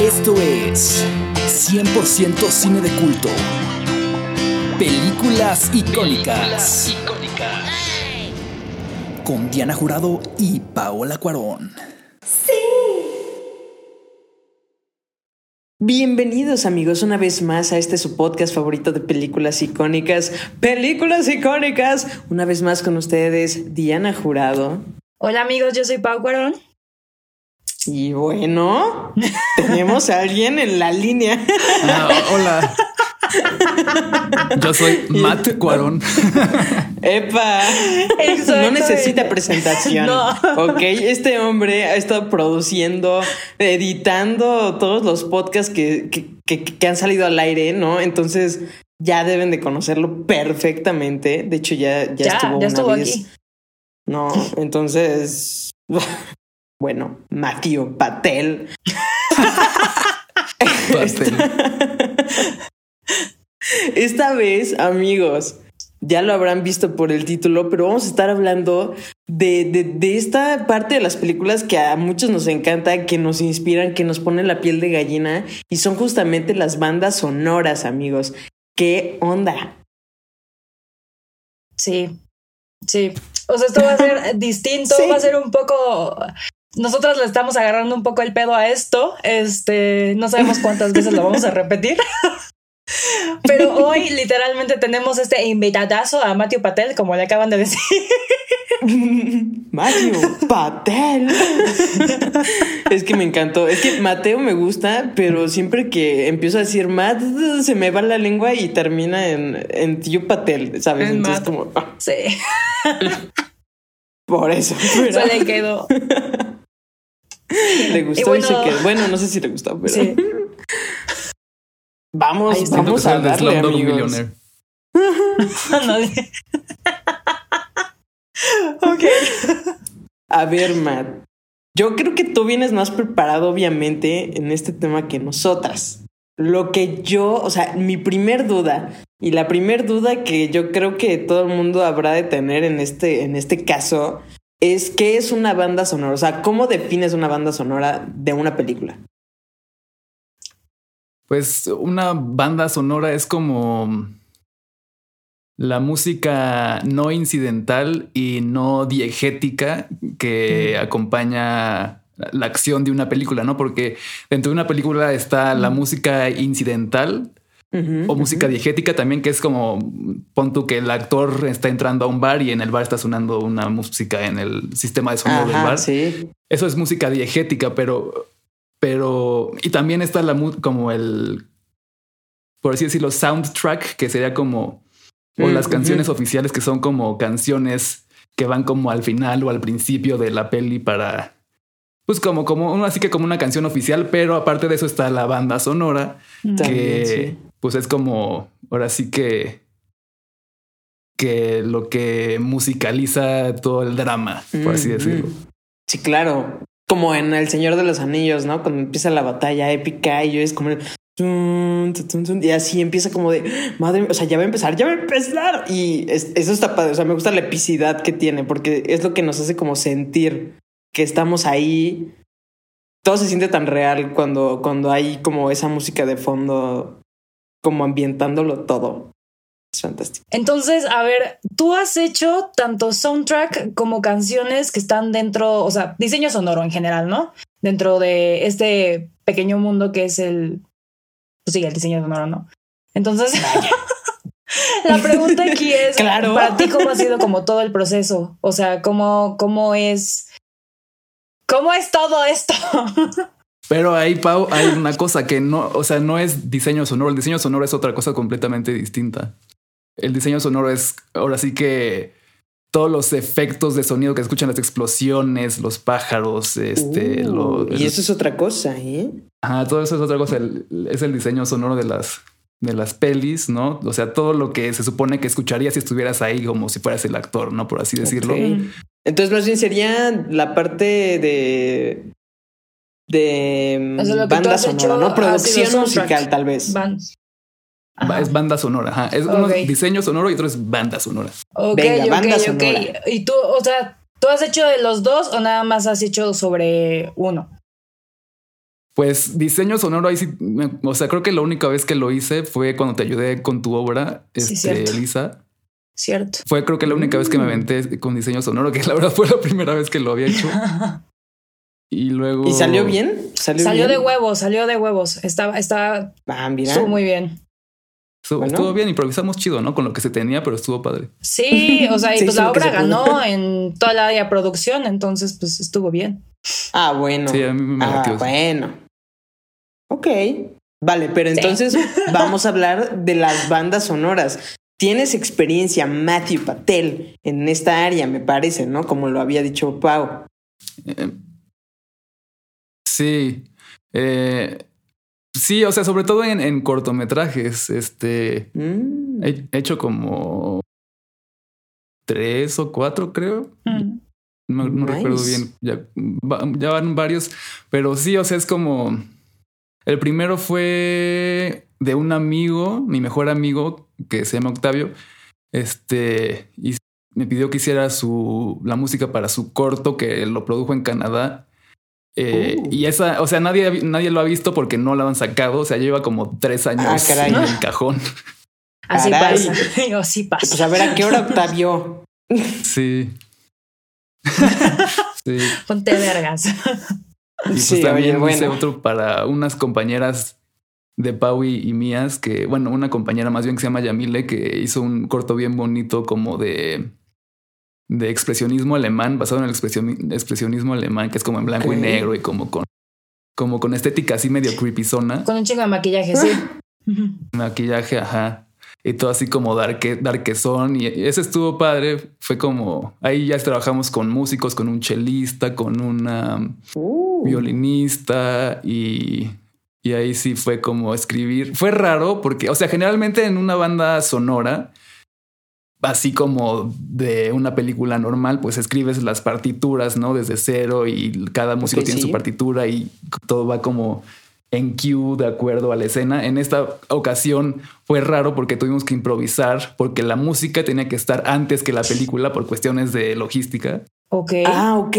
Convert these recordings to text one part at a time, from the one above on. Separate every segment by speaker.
Speaker 1: Esto es 100% cine de culto. Películas icónicas. Con Diana Jurado y Paola Cuarón.
Speaker 2: Bienvenidos amigos una vez más a este su podcast favorito de películas icónicas. Películas icónicas. Una vez más con ustedes, Diana Jurado.
Speaker 3: Hola amigos, yo soy Pau Cuarón.
Speaker 2: Y bueno, tenemos a alguien en la línea.
Speaker 4: Ah, hola. Yo soy Matt Cuarón.
Speaker 2: Epa, no necesita presentación. No. Ok, este hombre ha estado produciendo, editando todos los podcasts que, que, han salido al aire, ¿no? Entonces ya deben de conocerlo perfectamente. De hecho, ya, ya, estuvo ya estuvo Aquí. No, entonces. Bueno, Matthew Patel. Patel. Esta vez, amigos, ya lo habrán visto por el título, pero vamos a estar hablando de, de, esta parte de las películas que a muchos nos encanta, que nos inspiran, que nos ponen la piel de gallina, y son justamente las bandas sonoras, amigos. ¿Qué onda?
Speaker 3: Sí, sí. O sea, esto va a ser distinto, va a ser un poco nosotros le estamos agarrando un poco el pedo a esto. Este, no sabemos cuántas veces lo vamos a repetir. Pero hoy literalmente tenemos este invitadazo a Matthew Patel, como le acaban de decir.
Speaker 2: Matthew Patel. es que me encantó. Es que Mateo me gusta, pero siempre que empiezo a decir Matt, se me va la lengua y termina en, en tío Patel, ¿sabes? Entonces, como. Ah.
Speaker 3: Sí.
Speaker 2: Por eso.
Speaker 3: Se le quedó.
Speaker 2: Le gustó y, se quedó. Bueno, no sé si le gustó, pero. Sí. Vamos, vamos a darle, amigos. ok. A ver, Matt. Yo creo que tú vienes más preparado, obviamente, en este tema que nosotras. Lo que yo, o sea, mi primer duda y la primer duda que yo creo que todo el mundo habrá de tener en este, en este caso es qué es una banda sonora. O sea, ¿cómo defines una banda sonora de una película?
Speaker 4: Pues una banda sonora es como la música no incidental y no diegética que acompaña la acción de una película, ¿no? Porque dentro de una película está la música incidental, o música diegética también, que es como, pon tú que el actor está entrando a un bar y en el bar está sonando una música en el sistema de sonido del bar. Eso es música diegética, pero, pero, y también está la como el, por así decirlo, soundtrack, que sería como, o las canciones oficiales que son como canciones que van como al final o al principio de la peli para pues como, como, así que como una canción oficial, pero aparte de eso está la banda sonora, que pues es como, ahora sí que, que lo que musicaliza todo el drama, por así decirlo.
Speaker 2: Sí, claro. Como en El Señor de los Anillos, ¿no? Cuando empieza la batalla épica y yo es como... Y así empieza como de madre, o sea, ya va a empezar, ya va a empezar. Y eso está padre. O sea, me gusta la epicidad que tiene porque es lo que nos hace como sentir que estamos ahí. Todo se siente tan real cuando, cuando hay como esa música de fondo, como ambientándolo todo. Es fantástico.
Speaker 3: Entonces, a ver, tú has hecho tanto soundtrack como canciones que están dentro, o sea, diseño sonoro en general, ¿no? Dentro de este pequeño mundo que es el, pues sí, el diseño sonoro, ¿no? Entonces, la pregunta aquí es, claro. para ti, ¿cómo ha sido como todo el proceso? O sea, ¿cómo, cómo es ¿Cómo es todo esto?
Speaker 4: Pero ahí, Pau, hay una cosa que no, o sea, no es diseño sonoro. El diseño sonoro es otra cosa completamente distinta. El diseño sonoro es ahora sí que todos los efectos de sonido que escuchan las explosiones, los pájaros, este,
Speaker 2: uh, y eso es otra cosa, ¿eh?
Speaker 4: Ajá, todo eso es otra cosa. es el diseño sonoro de las de las pelis, ¿no? O sea, todo lo que se supone que escucharías si estuvieras ahí como si fueras el actor, ¿no? Por así decirlo.
Speaker 2: Entonces, más bien sería la parte de. De. banda sonora, ¿no? Producción musical, tal vez.
Speaker 4: Es banda sonora, ajá. Es uno diseño sonoro y otro es banda sonora.
Speaker 3: Ok, Venga, banda sonora. Y tú, o sea, ¿tú has hecho de los dos o nada más has hecho sobre uno?
Speaker 4: Pues diseño sonoro ahí sí, o sea, creo que la única vez que lo hice fue cuando te ayudé con tu obra,
Speaker 3: Sí,
Speaker 4: este. Elisa.
Speaker 3: Cierto.
Speaker 4: Fue creo que la única vez que me
Speaker 2: Mm.
Speaker 4: aventé con diseño sonoro, que la verdad fue la primera vez que lo había hecho. Y luego...
Speaker 2: ¿Y salió bien? Salió,
Speaker 3: Salió
Speaker 2: bien?
Speaker 3: de huevos, salió de huevos. Estaba, estaba,
Speaker 2: Ah, mira.
Speaker 3: estuvo muy bien.
Speaker 4: Estuvo,
Speaker 2: Bueno.
Speaker 4: estuvo bien, improvisamos chido, ¿no? Con lo que se tenía, pero estuvo padre.
Speaker 3: Sí, o sea, y pues la obra ganó en toda la área de producción, entonces pues estuvo bien.
Speaker 2: Ah, bueno.
Speaker 4: Sí, a mí me
Speaker 2: ah, bueno. Ok. Vale, pero entonces vamos a hablar de las bandas sonoras. Tienes experiencia, Matthew Patel, en esta área, me parece, ¿no? Como lo había dicho Pau.
Speaker 4: Eh, sí. Eh, sí, o sea, sobre todo en, en cortometrajes. Este.
Speaker 2: Mm.
Speaker 4: He he hecho como tres o cuatro, creo.
Speaker 3: Mm.
Speaker 4: No, no
Speaker 2: Nice.
Speaker 4: recuerdo bien. Ya, ya van varios. Pero sí, o sea, es como. El primero fue de un amigo, mi mejor amigo, que se llama Octavio. Este. Y me pidió que hiciera su. la música para su corto que lo produjo en Canadá. Eh,
Speaker 2: Uh.
Speaker 4: Y esa, o sea, nadie, nadie lo ha visto porque no lo han sacado. O sea, lleva como tres años
Speaker 2: Ah, caray.
Speaker 4: en el cajón.
Speaker 3: Así
Speaker 2: Caray.
Speaker 3: pasa. Así
Speaker 2: Pues
Speaker 3: pasa.
Speaker 2: a ver, ¿a qué hora Octavio?
Speaker 4: Sí. sí.
Speaker 3: Ponte vergas.
Speaker 4: Y pues
Speaker 2: Sí,
Speaker 4: también
Speaker 2: oye,
Speaker 4: hice
Speaker 2: bueno.
Speaker 4: otro para unas compañeras de Pau y, y mías, que, bueno, una compañera más bien que se llama Yamile, que hizo un corto bien bonito como de, de expresionismo alemán, basado en el expresioni- expresionismo alemán, que es como en blanco y negro y como con, como con estética así medio creepy zona,
Speaker 3: Con un chingo de maquillaje, sí.
Speaker 4: Maquillaje, ajá. Y todo así como darque, darquezón. Y ese estuvo padre. Fue como ahí ya trabajamos con músicos, con un chelista, con una
Speaker 2: Uh.
Speaker 4: violinista y, y ahí sí fue como escribir. Fue raro porque, o sea, generalmente en una banda sonora, así como de una película normal, pues escribes las partituras, ¿no? Desde cero y cada músico tiene
Speaker 2: sí.
Speaker 4: su partitura y todo va como en cue de acuerdo a la escena. En esta ocasión fue raro porque tuvimos que improvisar porque la música tenía que estar antes que la película por cuestiones de logística.
Speaker 3: Ok.
Speaker 2: Ah, ok.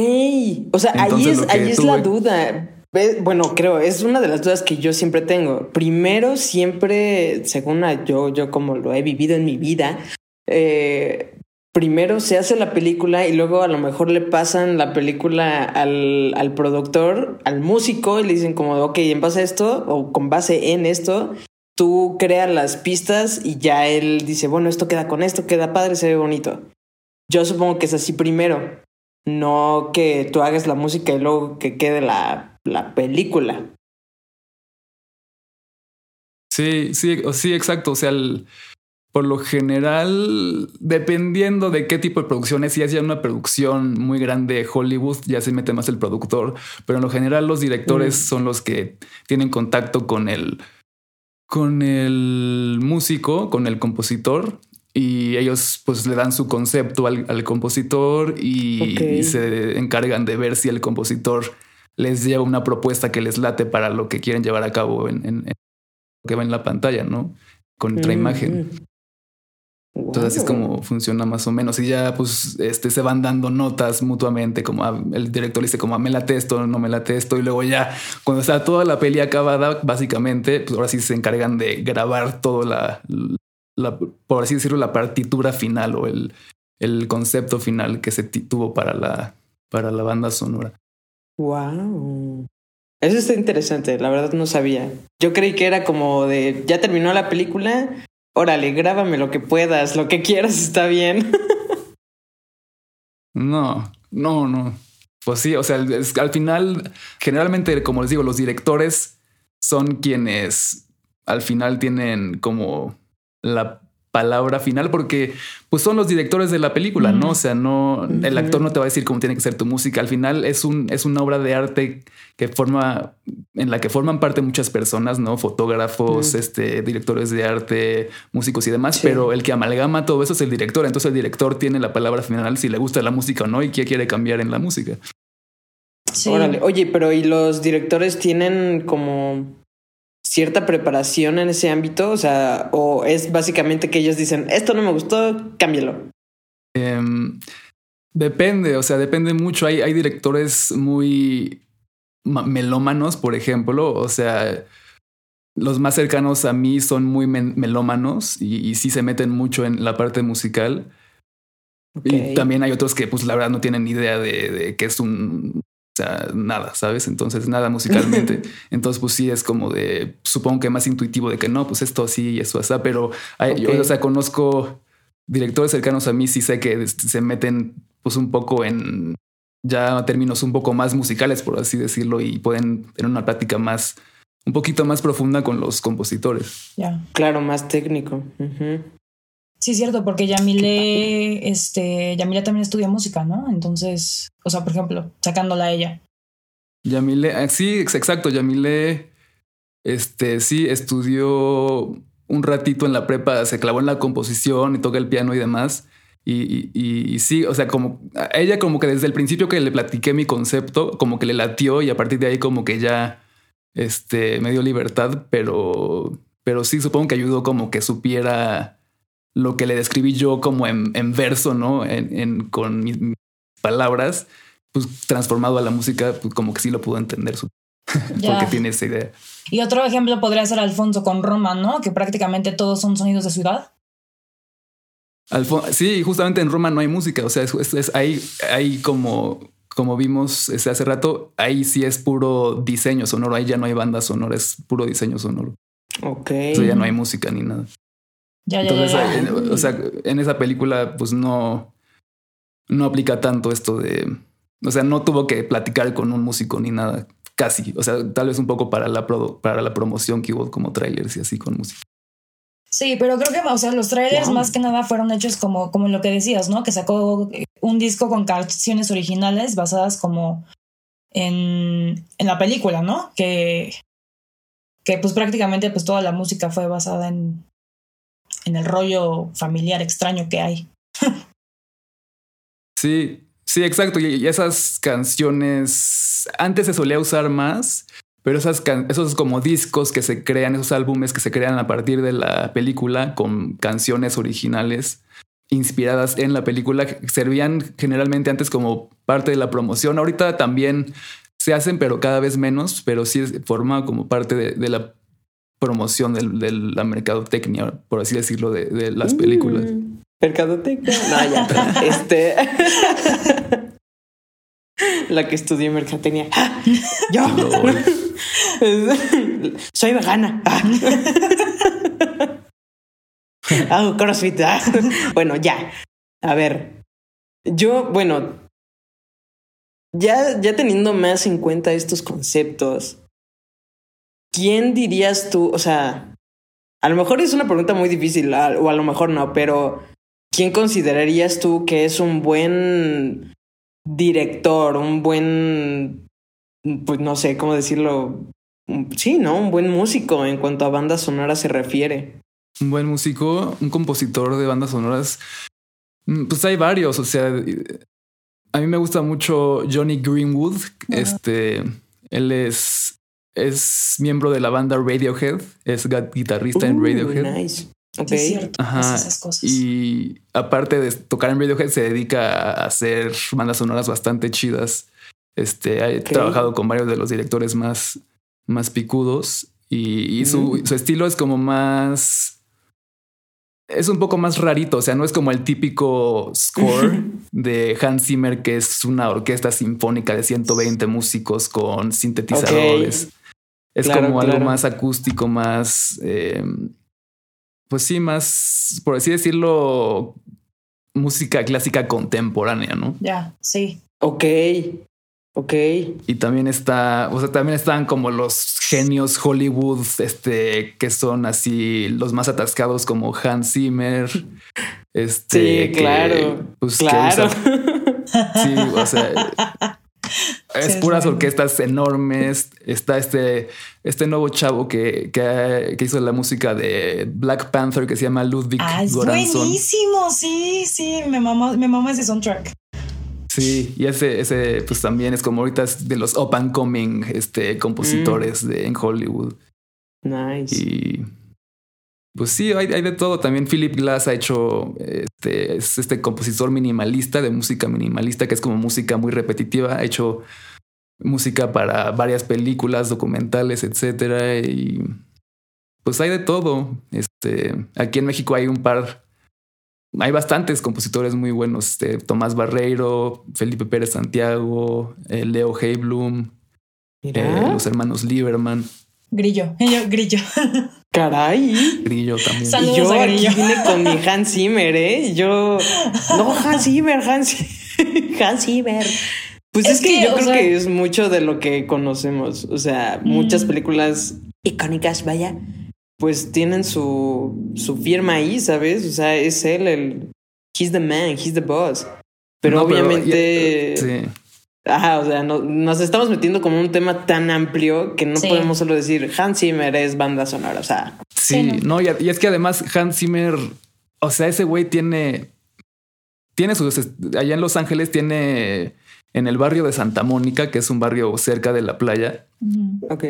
Speaker 2: O sea, ahí es, ahí es la duda. Bueno, creo, es una de las dudas que yo siempre tengo. Primero, siempre, según a- yo, yo como lo he vivido en mi vida, eh, primero se hace la película y luego a lo mejor le pasan la película al, al productor, al músico, y le dicen como, ok, en base a esto, o con base en esto, tú creas las pistas y ya él dice, bueno, esto queda con esto, queda padre, se ve bonito. Yo supongo que es así primero. No que tú hagas la música y luego que quede la, la película.
Speaker 4: Sí, sí, sí, exacto. O sea, el- por lo general, dependiendo de qué tipo de producción es, si es ya una producción muy grande de Hollywood, ya se mete más el productor, pero en lo general los directores
Speaker 2: Mm.
Speaker 4: son los que tienen contacto con el, con el músico, con el compositor. Y ellos pues le dan su concepto al, al compositor y, se encargan de ver si el compositor les lleva una propuesta que les late para lo que quieren llevar a cabo en, en- en lo que va en la pantalla, ¿no? Con otra
Speaker 2: Mm,
Speaker 4: imagen. Entonces así es como funciona más o menos. Y ya pues este se van dando notas mutuamente, como ah, el director dice como ah, me late esto, no me late esto. Y luego ya cuando está toda la peli acabada, básicamente, pues ahora sí se encargan de grabar todo la, la por así decirlo, la partitura final o el, el concepto final que se tuvo para la, para la banda sonora.
Speaker 2: Wow. Eso está interesante, la verdad no sabía. Yo creí que era como de, ya terminó la película, órale, grábame lo que puedas, lo que quieras está bien.
Speaker 4: No, no, no. Pues sí, o sea, al final, generalmente, como les digo, los directores son quienes al final tienen como la palabra final porque pues son los directores de la película, ¿no? O sea, no el actor no te va a decir cómo tiene que ser tu música. Al final es un es una obra de arte que forma en la que forman parte muchas personas, ¿no? Fotógrafos,
Speaker 2: Mm.
Speaker 4: este directores de arte, músicos y demás,
Speaker 2: Sí.
Speaker 4: pero el que amalgama todo eso es el director. Entonces el director tiene la palabra final si le gusta la música o no y qué quiere cambiar en la música.
Speaker 3: Sí.
Speaker 2: Órale, oye, pero ¿y los directores tienen como cierta preparación en ese ámbito? O sea, o es básicamente que ellos dicen, esto no me gustó, cámbialo.
Speaker 4: Em, depende, o sea, depende mucho. Hay, hay directores muy melómanos, por ejemplo. O sea, los más cercanos a mí son muy melómanos y, sí se meten mucho en la parte musical. Y también hay otros que, pues, la verdad no tienen ni idea de, de que es un o sea, nada, ¿sabes? Entonces, nada musicalmente. Entonces, pues sí, es como de, supongo que más intuitivo de que no, pues esto sí y eso así, pero yo, o sea, conozco directores cercanos a mí, sí sé que se meten pues un poco en ya términos un poco más musicales, por así decirlo, y pueden tener una práctica más, un poquito más profunda con los compositores.
Speaker 3: Ya.
Speaker 2: Claro, más técnico.
Speaker 3: Sí, es cierto, porque Yamile, este, Yamile también estudia música, ¿no? Entonces, o sea, por ejemplo, sacándola a ella.
Speaker 4: Yamile, ah, sí, exacto, Yamile, este, sí, estudió un ratito en la prepa, se clavó en la composición y toca el piano y demás. Y, y, sí, o sea, como ella como que desde el principio que le platiqué mi concepto, como que le latió y a partir de ahí como que ya, este, me dio libertad, pero, pero sí, supongo que ayudó como que supiera lo que le describí yo como en, verso, ¿no? En, con mis palabras, pues transformado a la música, pues como que sí lo pudo entender, porque tiene esa idea.
Speaker 3: Y otro ejemplo podría ser Alfonso con Roma, ¿no? Que prácticamente todos son sonidos de ciudad.
Speaker 4: sí, justamente en Roma no hay música, o sea, es, ahí, ahí como, como vimos ese hace rato, ahí sí es puro diseño sonoro, ahí ya no hay banda sonora, es puro diseño sonoro.
Speaker 2: Ok.
Speaker 4: O ya no hay música ni nada. Entonces, o sea, en esa película, pues no, no aplica tanto esto de. O sea, no tuvo que platicar con un músico ni nada, casi. O sea, tal vez un poco para la, para la promoción que hubo como trailers y así con música.
Speaker 3: Sí, pero creo que, o sea, los trailers más que nada fueron hechos como, como lo que decías, ¿no? Que sacó un disco con canciones originales basadas como en, en la película, ¿no? Que, que pues prácticamente pues toda la música fue basada en, en el rollo familiar extraño que hay.
Speaker 4: sí, sí, exacto. Y esas canciones antes se solía usar más, pero esas esos como discos que se crean, esos álbumes que se crean a partir de la película con canciones originales inspiradas en la película servían generalmente antes como parte de la promoción. Ahorita también se hacen, pero cada vez menos, pero sí forma como parte de la promoción de la mercadotecnia, por así decirlo, de, las mm. películas.
Speaker 2: mercadotecnia. No, ya. este. la que estudié mercadotecnia. Yo. Soy vegana. Hago crossfit. bueno, ya. A ver. Yo, bueno. Ya, ya teniendo más en cuenta estos conceptos, ¿quién dirías tú? O sea, a lo mejor es una pregunta muy difícil, o a lo mejor no, pero ¿quién considerarías tú que es un buen director, un buen, pues no sé cómo decirlo, sí, ¿no? Un buen músico en cuanto a bandas sonoras se refiere.
Speaker 4: Un buen músico, un compositor de bandas sonoras. Mm, pues hay varios, o sea, a mí me gusta mucho Johnny Greenwood. Este, él es es miembro de la banda Radiohead, es guitarrista en uh, Radiohead.
Speaker 2: Nice.
Speaker 3: Okay. Es cierto, esas cosas.
Speaker 4: Y aparte de tocar en Radiohead, se dedica a hacer bandas sonoras bastante chidas. Este ha trabajado con varios de los directores más, más picudos y, su, su, estilo es como más. Es un poco más rarito, o sea, no es como el típico score de Hans Zimmer, que es una orquesta sinfónica de 120 músicos con sintetizadores. Es como algo más acústico, más, eh, pues sí, más, por así decirlo, música clásica contemporánea, ¿no?
Speaker 3: Ya, sí.
Speaker 2: Ok. Ok.
Speaker 4: Y también está, o sea, también están como los genios Hollywood, este, que son así los más atascados como Hans Zimmer. Este,
Speaker 2: sí, claro.
Speaker 4: Pues,
Speaker 2: claro.
Speaker 4: sí, o sea, es puras orquestas enormes. Está este, este nuevo chavo que, que, hizo la música de Black Panther que se llama Ludwig
Speaker 3: ah, es buenísimo. Sí, sí, me mama, me mama ese soundtrack.
Speaker 4: Sí, y ese, ese, pues también es como ahorita de los up and coming este, compositores mm. de, en Hollywood.
Speaker 2: Nice.
Speaker 4: Y pues sí, hay, hay, de todo. También Philip Glass ha hecho este, es este compositor minimalista de música minimalista, que es como música muy repetitiva. Ha hecho música para varias películas, documentales, etcétera. Y pues hay de todo. Este, aquí en México hay un par, hay bastantes compositores muy buenos. Este, Tomás Barreiro, Felipe Pérez Santiago, eh, Leo Heiblum, eh, los hermanos Lieberman.
Speaker 3: Grillo, yo, grillo.
Speaker 2: Caray.
Speaker 4: Grillo también.
Speaker 3: Saludos
Speaker 2: y yo
Speaker 3: a
Speaker 2: aquí
Speaker 3: Grillo.
Speaker 2: vine con mi Hans Zimmer, ¿eh? Yo. No, Hans Zimmer, Hans, Hans Zimmer. Pues es,
Speaker 3: Es
Speaker 2: que,
Speaker 3: que,
Speaker 2: yo creo
Speaker 3: sea-
Speaker 2: que es mucho de lo que conocemos. O sea, muchas
Speaker 3: Mm.
Speaker 2: películas icónicas, vaya, pues tienen su, su firma ahí, ¿sabes? O sea, es él el. He's the man, he's the boss. Pero
Speaker 4: No,
Speaker 2: obviamente.
Speaker 4: Sí.
Speaker 2: Ajá, o sea, no- nos estamos metiendo como un tema tan amplio que no
Speaker 3: Sí.
Speaker 2: podemos solo decir Hans Zimmer es banda sonora. O sea,
Speaker 4: Sí,
Speaker 3: Sí,
Speaker 4: no, y, y es que además Hans Zimmer, o sea, ese güey tiene, tiene sus, allá en Los Ángeles tiene en el barrio de Santa Mónica, que es un barrio cerca de la playa,
Speaker 2: ok.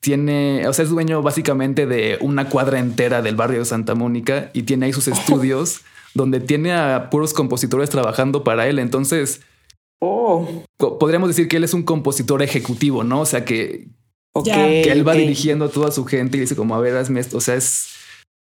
Speaker 4: tiene, o sea, es dueño básicamente de una cuadra entera del barrio de Santa Mónica y tiene ahí sus estudios donde tiene a puros compositores trabajando para él. Entonces,
Speaker 2: Oh,
Speaker 4: podríamos decir que él es un compositor ejecutivo, ¿no? O sea, que,
Speaker 2: ok.
Speaker 3: Ya.
Speaker 4: que él va dirigiendo a toda su gente y dice como, a ver, hazme esto. O sea, es...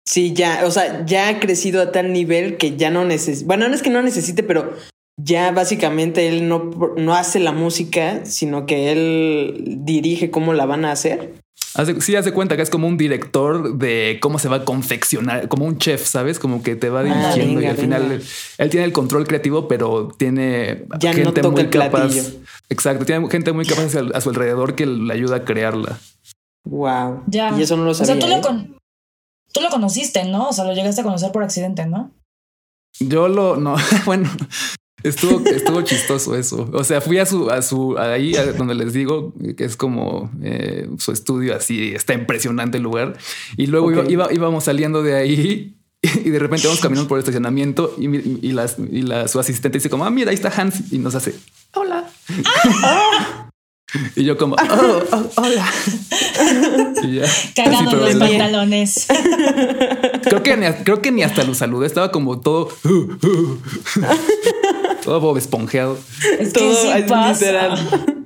Speaker 2: Sí, ya, o sea, ya ha crecido a tal nivel que ya no necesita. Bueno, no es que no necesite, pero ya básicamente él no, no hace la música, sino que él dirige cómo la van a hacer.
Speaker 4: Hace, sí, hace cuenta que es como un director de cómo se va a confeccionar, como un chef, ¿sabes? Como que te va
Speaker 2: Ah,
Speaker 4: dirigiendo y
Speaker 2: venga,
Speaker 4: al final
Speaker 2: venga.
Speaker 4: él, él tiene el control creativo, pero tiene
Speaker 2: Ya no
Speaker 4: gente
Speaker 2: toca
Speaker 4: muy capaz.
Speaker 2: platillo.
Speaker 4: Exacto, tiene gente muy capaz a su- a su alrededor que le ayuda a crearla.
Speaker 2: Wow.
Speaker 3: Ya.
Speaker 2: Y eso no lo
Speaker 3: O sea,
Speaker 2: sabía.
Speaker 3: tú lo,
Speaker 2: ¿eh?
Speaker 3: con- tú lo conociste, ¿no? O sea, lo llegaste a conocer por accidente, ¿no?
Speaker 4: Yo lo, no, bueno, estuvo, estuvo chistoso eso. O sea, fui a su, a su, ahí a donde les digo que es como eh, su estudio así, está impresionante el lugar. Y luego iba- iba- íbamos saliendo de ahí y de repente vamos caminando por el estacionamiento y, y, las- y la, su asistente dice como, ah, mira, ahí está Hans y nos hace, hola. y yo como, "Oh, oh, hola. y ya.
Speaker 3: Cagado los pantalones.
Speaker 4: Creo que, ni, creo que ni hasta lo saludé, estaba como todo, todo Bob esponjeado.
Speaker 3: Es que
Speaker 2: Todo
Speaker 3: sí
Speaker 2: es
Speaker 3: pasa.
Speaker 2: literal.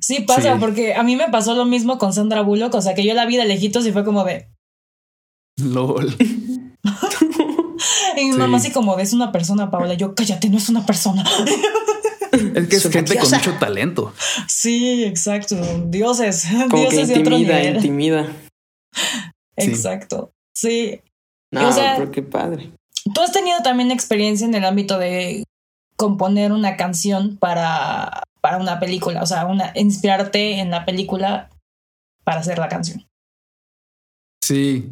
Speaker 3: Sí pasa,
Speaker 4: Sí.
Speaker 3: porque a mí me pasó lo mismo con Sandra Bullock. O sea, que yo la vi de lejitos y fue como de.
Speaker 4: LOL.
Speaker 3: Y mi
Speaker 4: Sí.
Speaker 3: mamá así como de es una persona, Paola. Yo, cállate, no es una persona.
Speaker 4: Es que es gente con mucho talento.
Speaker 3: sí, exacto. Dioses.
Speaker 2: Como que
Speaker 3: Dioses de otro
Speaker 2: intimida,
Speaker 3: nivel.
Speaker 2: intimida.
Speaker 4: Sí.
Speaker 3: Exacto. Sí.
Speaker 2: No,
Speaker 3: O sea-
Speaker 2: pero qué padre.
Speaker 3: Tú has tenido también experiencia en el ámbito de componer una canción para, para una película, o sea, una, inspirarte en la película para hacer la canción.
Speaker 4: Sí.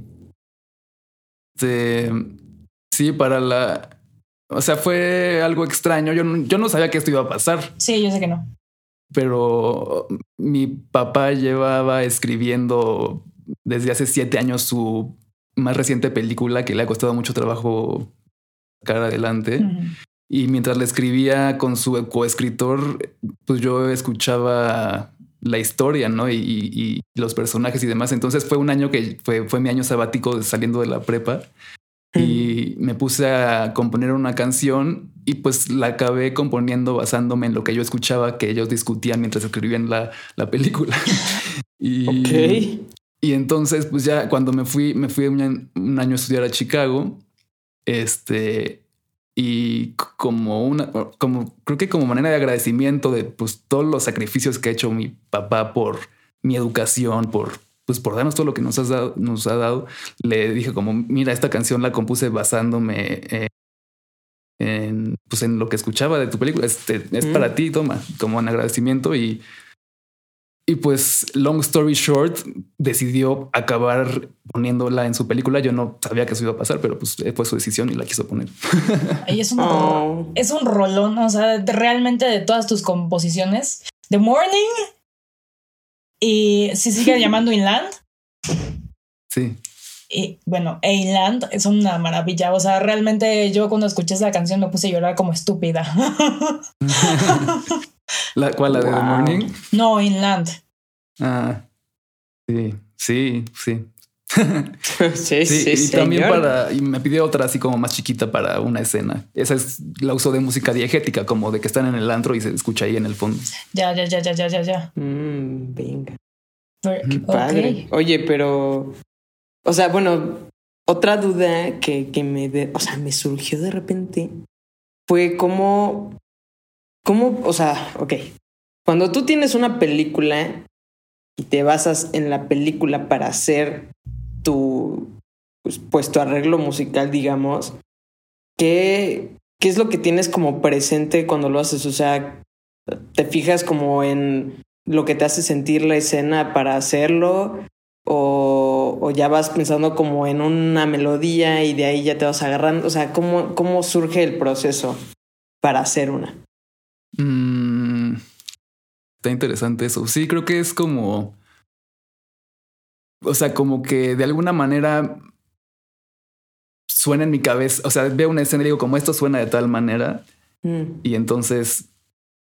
Speaker 4: Este, sí, para la. O sea, fue algo extraño. Yo no, yo no sabía que esto iba a pasar,
Speaker 3: Sí, yo sé que no.
Speaker 4: pero mi papá llevaba escribiendo desde hace siete años su más reciente película que le ha costado mucho trabajo sacar adelante. Y mientras le escribía con su coescritor, pues yo escuchaba la historia, ¿no? Y, y- y los personajes y demás. Entonces fue un año que fue, fue mi año sabático saliendo de la prepa y me puse a componer una canción y pues la acabé componiendo basándome en lo que yo escuchaba que ellos discutían mientras escribían la, la película. y, y entonces, pues ya cuando me fui, me fui un año a estudiar a Chicago, este, y como una, como creo que como manera de agradecimiento de pues todos los sacrificios que ha hecho mi papá por mi educación, por pues por darnos todo lo que nos, has dado, nos ha dado, le dije como, mira, esta canción la compuse basándome en, en, pues en lo que escuchaba de tu película. Este, es
Speaker 2: Mm.
Speaker 4: para ti, toma, como un agradecimiento y y pues, long story short, decidió acabar poniéndola en su película. Yo no sabía que eso iba a pasar, pero pues fue su decisión y la quiso poner.
Speaker 3: Y es un,
Speaker 2: Oh.
Speaker 3: es un rolón, o sea, de- realmente de todas tus composiciones. The Morning y se sigue llamando Inland.
Speaker 4: Sí.
Speaker 3: Y bueno, e Inland son una maravilla. O sea, realmente yo cuando escuché esa canción me puse a llorar como estúpida.
Speaker 4: ¿La cual? ¿La de The. Morning?
Speaker 3: no, Inland.
Speaker 4: Ah, sí, sí, sí.
Speaker 2: sí, sí,
Speaker 4: y también para, y me pidió otra así como más chiquita para una escena. Esa es la uso de música diegética, como de que están en el antro y se escucha ahí en el fondo.
Speaker 3: Ya, ya, ya, ya, ya, ya, ya.
Speaker 2: Mm, venga.
Speaker 3: Pero-
Speaker 2: Qué padre. Oye, pero. O sea, bueno, otra duda que, que me. de- o sea, me surgió de repente fue cómo. ¿Cómo? O sea, ok. Cuando tú tienes una película y te basas en la película para hacer tu. Pues, pues, tu arreglo musical, digamos. ¿Qué, ¿Qué es lo que tienes como presente cuando lo haces? O sea, ¿te fijas como en lo que te hace sentir la escena para hacerlo? O, o ya vas pensando como en una melodía y de ahí ya te vas agarrando. O sea, ¿cómo, cómo surge el proceso para hacer una?
Speaker 4: Mm, está interesante eso. Sí, creo que es como. O sea, como que de alguna manera suena en mi cabeza. O sea, veo una escena y digo, como esto suena de tal manera.
Speaker 2: Mm,
Speaker 4: Y entonces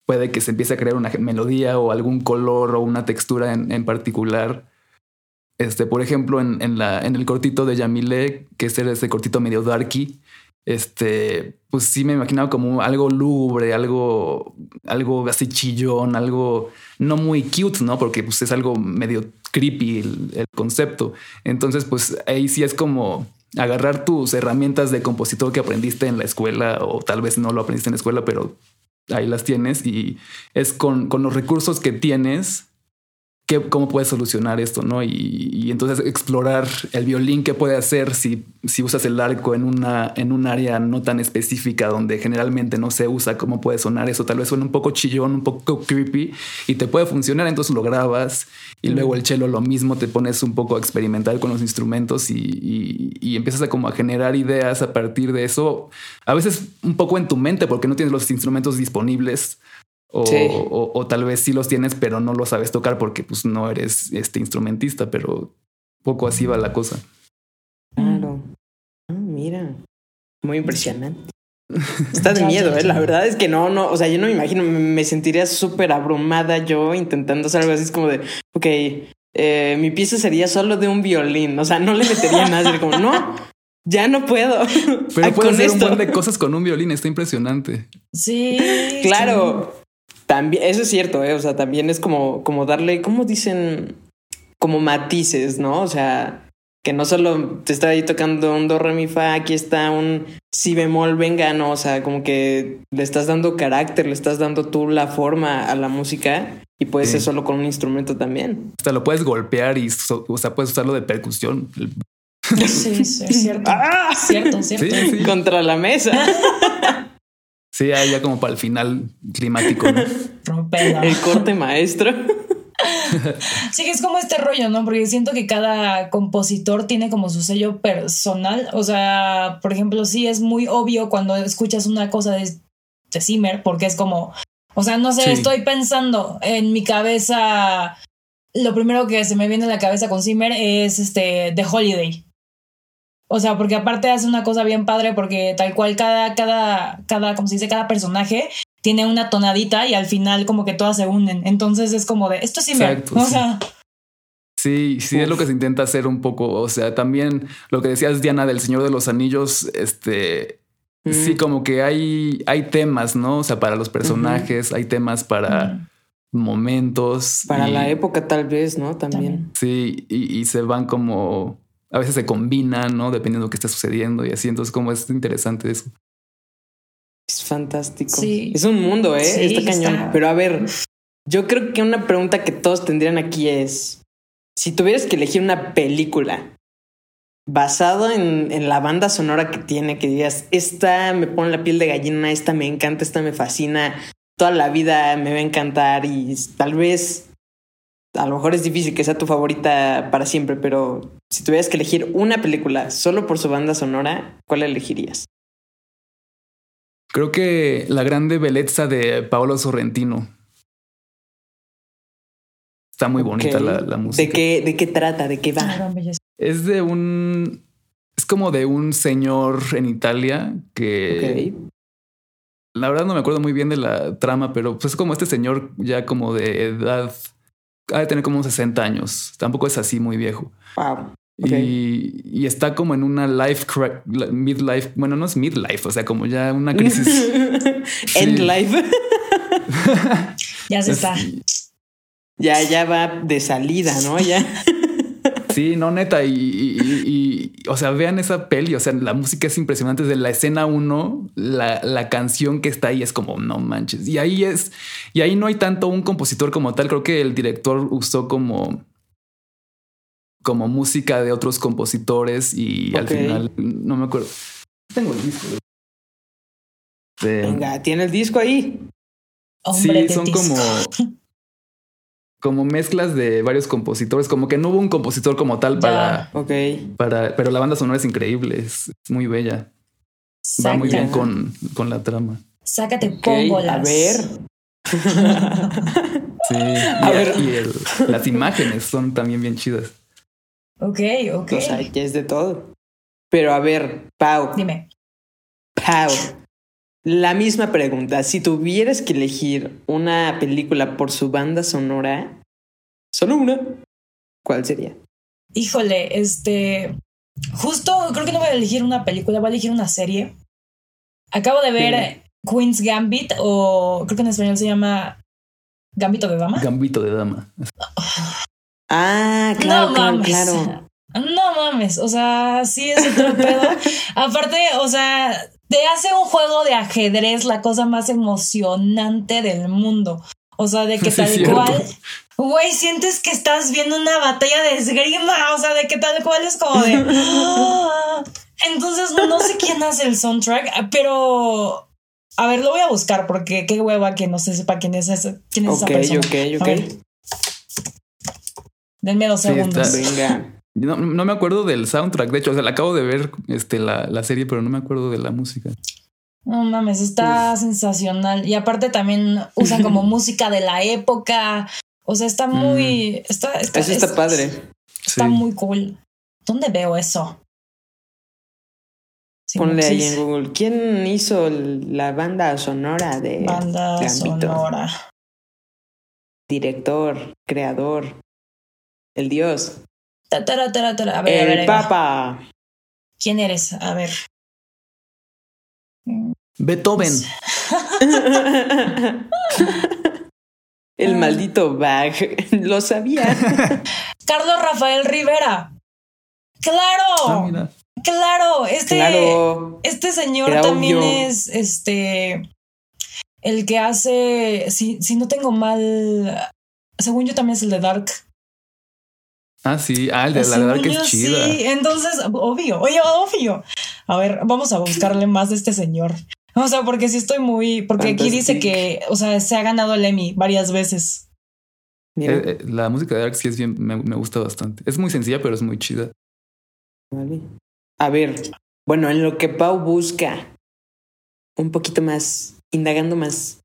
Speaker 4: puede que se empiece a crear una melodía o algún color o una textura en, en particular. Este, por ejemplo, en, en, la, en el cortito de Yamile, que es ese cortito medio darky, este, pues sí me imaginaba como algo lúgubre, algo, algo así chillón, algo no muy cute, ¿no? Porque pues es algo medio creepy el, el concepto. Entonces, pues ahí sí es como agarrar tus herramientas de compositor que aprendiste en la escuela o tal vez no lo aprendiste en la escuela, pero ahí las tienes y es con, con los recursos que tienes que, cómo puedes solucionar esto, ¿no? Y, y entonces explorar el violín que puede hacer si, si usas el arco en una en un área no tan específica donde generalmente no se usa, cómo puede sonar eso, tal vez suena un poco chillón, un poco creepy y te puede funcionar, entonces lo grabas y luego el cello lo mismo, te pones un poco a experimentar con los instrumentos y, y, y empiezas a como a generar ideas a partir de eso, a veces un poco en tu mente porque no tienes los instrumentos disponibles o,
Speaker 2: Sí.
Speaker 4: o- o tal vez sí los tienes, pero no los sabes tocar porque pues no eres este instrumentista, pero poco así va la cosa.
Speaker 2: claro. Ah, mira. Muy impresionante. Está de miedo, ¿eh? La verdad es que no, no, o sea, yo no me imagino, me, sentiría súper abrumada yo intentando hacer algo así, es como de, ok, eh, mi pieza sería solo de un violín, o sea, no le metería nada, sería como, no, ya no puedo.
Speaker 4: Pero puedes hacer un buen de cosas con un violín, está impresionante.
Speaker 3: Sí.
Speaker 2: Claro, también, eso es cierto, ¿eh? o sea, también es como, como darle, ¿cómo dicen? Como matices, ¿no? O sea, que no solo te está ahí tocando un do, re, mi, fa, aquí está un si bemol, venga, no, o sea, como que le estás dando carácter, le estás dando tú la forma a la música y puede
Speaker 4: Sí.
Speaker 2: ser solo con un instrumento también.
Speaker 4: Hasta lo puedes golpear y so- o sea, puedes usarlo de percusión. El-
Speaker 3: Sí, sí, es cierto.
Speaker 2: ¡Ah!
Speaker 3: Cierto, cierto.
Speaker 4: Sí, sí.
Speaker 2: Contra la mesa.
Speaker 4: Sí, ahí ya como para el final climático. ¿no?
Speaker 2: El corte maestro.
Speaker 3: Sí, que es como este rollo, ¿no? Porque siento que cada compositor tiene como su sello personal. O sea, por ejemplo, sí es muy obvio cuando escuchas una cosa de, de Zimmer, porque es como, o sea, no sé,
Speaker 4: Sí.
Speaker 3: estoy pensando en mi cabeza. Lo primero que se me viene a la cabeza con Zimmer es este The Holiday. O sea, porque aparte hace una cosa bien padre, porque tal cual cada, cada, cada, como se dice, cada personaje tiene una tonadita y al final como que todas se unen. Entonces es como de, esto es.
Speaker 4: Exacto,
Speaker 3: o
Speaker 4: sí.
Speaker 3: sea,
Speaker 4: Sí, sí es lo que se intenta hacer un poco. O sea, también lo que decías, Diana, del Señor de los Anillos, este, sí,
Speaker 2: Mm.
Speaker 4: como que hay, hay temas, ¿no? O sea, para los personajes, hay temas para momentos.
Speaker 2: Para
Speaker 4: y-
Speaker 2: la época, tal vez, ¿no? También.
Speaker 4: Sí, y, y se van como, a veces se combinan, ¿no? Dependiendo de lo que está sucediendo y así. Entonces, como es interesante eso.
Speaker 2: Es fantástico.
Speaker 3: Sí.
Speaker 2: Es un mundo, ¿eh?
Speaker 3: Sí,
Speaker 2: está cañón.
Speaker 3: está.
Speaker 2: Pero a ver, yo creo que una pregunta que todos tendrían aquí es: si tuvieras que elegir una película basado en, en la banda sonora que tiene, que digas, esta me pone la piel de gallina, esta me encanta, esta me fascina, toda la vida me va a encantar y tal vez. A lo mejor es difícil que sea tu favorita para siempre, pero si tuvieras que elegir una película solo por su banda sonora, ¿cuál elegirías?
Speaker 4: Creo que la grande belleza de Paolo Sorrentino. Está muy bonita la, la música.
Speaker 2: ¿De qué, ¿De qué trata? ¿De qué va?
Speaker 4: Es de un. Es como de un señor en Italia que.
Speaker 2: Ok.
Speaker 4: La verdad no me acuerdo muy bien de la trama, pero pues es como este señor ya como de edad. Ha de tener como unos 60 años. Tampoco es así muy viejo.
Speaker 2: Wow.
Speaker 4: Y, y está como en una life, midlife, bueno, no es midlife, o sea, como ya una crisis.
Speaker 2: End life.
Speaker 3: Ya se está.
Speaker 2: ya, ya va de salida, ¿no? Ya.
Speaker 4: Sí, no, neta. Y, y- y- y, o sea, vean esa peli. O sea, la música es impresionante. Desde la escena uno, la, la canción que está ahí es como no manches. Y ahí es, y ahí no hay tanto un compositor como tal. Creo que el director usó como, como música de otros compositores y al final no me acuerdo. Tengo el disco. de-
Speaker 2: Venga, tiene el disco ahí.
Speaker 3: Hombre
Speaker 4: sí, son como, como mezclas de varios compositores. Como que no hubo un compositor como tal para,
Speaker 2: Ok.
Speaker 4: para, pero la banda sonora es increíble, es muy bella. Va muy bien con, con la trama.
Speaker 3: Sácate
Speaker 2: Ok,
Speaker 3: pómbolas.
Speaker 2: a ver.
Speaker 4: Sí,
Speaker 2: A
Speaker 4: y,
Speaker 2: ver.
Speaker 4: y el- las imágenes son también bien chidas.
Speaker 3: Ok, ok.
Speaker 2: O sea, ya es de todo. Pero a ver, Pau,
Speaker 3: Dime.
Speaker 2: Pau. La misma pregunta. Si tuvieras que elegir una película por su banda sonora, solo una, ¿cuál sería?
Speaker 3: Híjole, este. Justo creo que no voy a elegir una película, voy a elegir una serie. Acabo de ver
Speaker 2: Sí.
Speaker 3: Queen's Gambit, o creo que en español se llama Gambito de Dama.
Speaker 4: Gambito de dama.
Speaker 2: Ah, claro,
Speaker 3: no
Speaker 2: claro,
Speaker 3: mames.
Speaker 2: claro.
Speaker 3: No mames, o sea, sí es otro pedo. Aparte, o sea, te hace un juego de ajedrez la cosa más emocionante del mundo. O sea, de que tal cual, güey, sientes que estás viendo una batalla de esgrima, o sea, de que tal cual es como de... ¡ah! Entonces, no sé quién hace el soundtrack, pero... A ver, lo voy a buscar porque qué hueva que no se sepa quién es, ese, quién es
Speaker 2: Ok,
Speaker 3: esa persona.
Speaker 2: ok, ok.
Speaker 3: ver. Denme dos
Speaker 4: Sí,
Speaker 3: segundos.
Speaker 4: está-
Speaker 2: Venga.
Speaker 4: No, no me acuerdo del soundtrack. De hecho, o sea, la acabo de ver este, la, la serie, pero no me acuerdo de la música.
Speaker 3: No mames, está sensacional. Y aparte también usan como música de la época. O sea, está muy. Está, está,
Speaker 2: Eso está
Speaker 3: es-
Speaker 2: padre.
Speaker 3: Está
Speaker 4: Sí.
Speaker 3: muy cool. ¿Dónde veo eso?
Speaker 2: Ponle ahí en Google. ¿Quién hizo la banda sonora de
Speaker 3: Banda
Speaker 2: Gambito?
Speaker 3: sonora.
Speaker 2: Director, creador, el dios,
Speaker 3: A ver, a ver,
Speaker 2: el
Speaker 3: va.
Speaker 2: papa.
Speaker 3: ¿Quién eres? A ver.
Speaker 4: Beethoven.
Speaker 2: el maldito Bag. Lo sabía.
Speaker 3: Carlos Rafael Rivera. ¡Claro!
Speaker 4: Ah, mira.
Speaker 3: ¡Claro! Este.
Speaker 2: claro.
Speaker 3: Este señor
Speaker 2: Era
Speaker 3: también
Speaker 2: obvio.
Speaker 3: es este el que hace, si, si no tengo mal, según yo también es el de Dark.
Speaker 4: Ah, sí. Ah, el de la verdad que es chida.
Speaker 3: Sí, entonces, obvio, oye, obvio. A ver, vamos a buscarle más de este señor. O sea, porque sí estoy muy, porque aquí dice que, o sea, se ha ganado el Emmy varias veces.
Speaker 2: Mira,
Speaker 4: Eh, eh, la música de Dark sí es bien, me, me gusta bastante. Es muy sencilla, pero es muy chida.
Speaker 2: vale. A ver, bueno, en lo que Pau busca un poquito más, indagando más.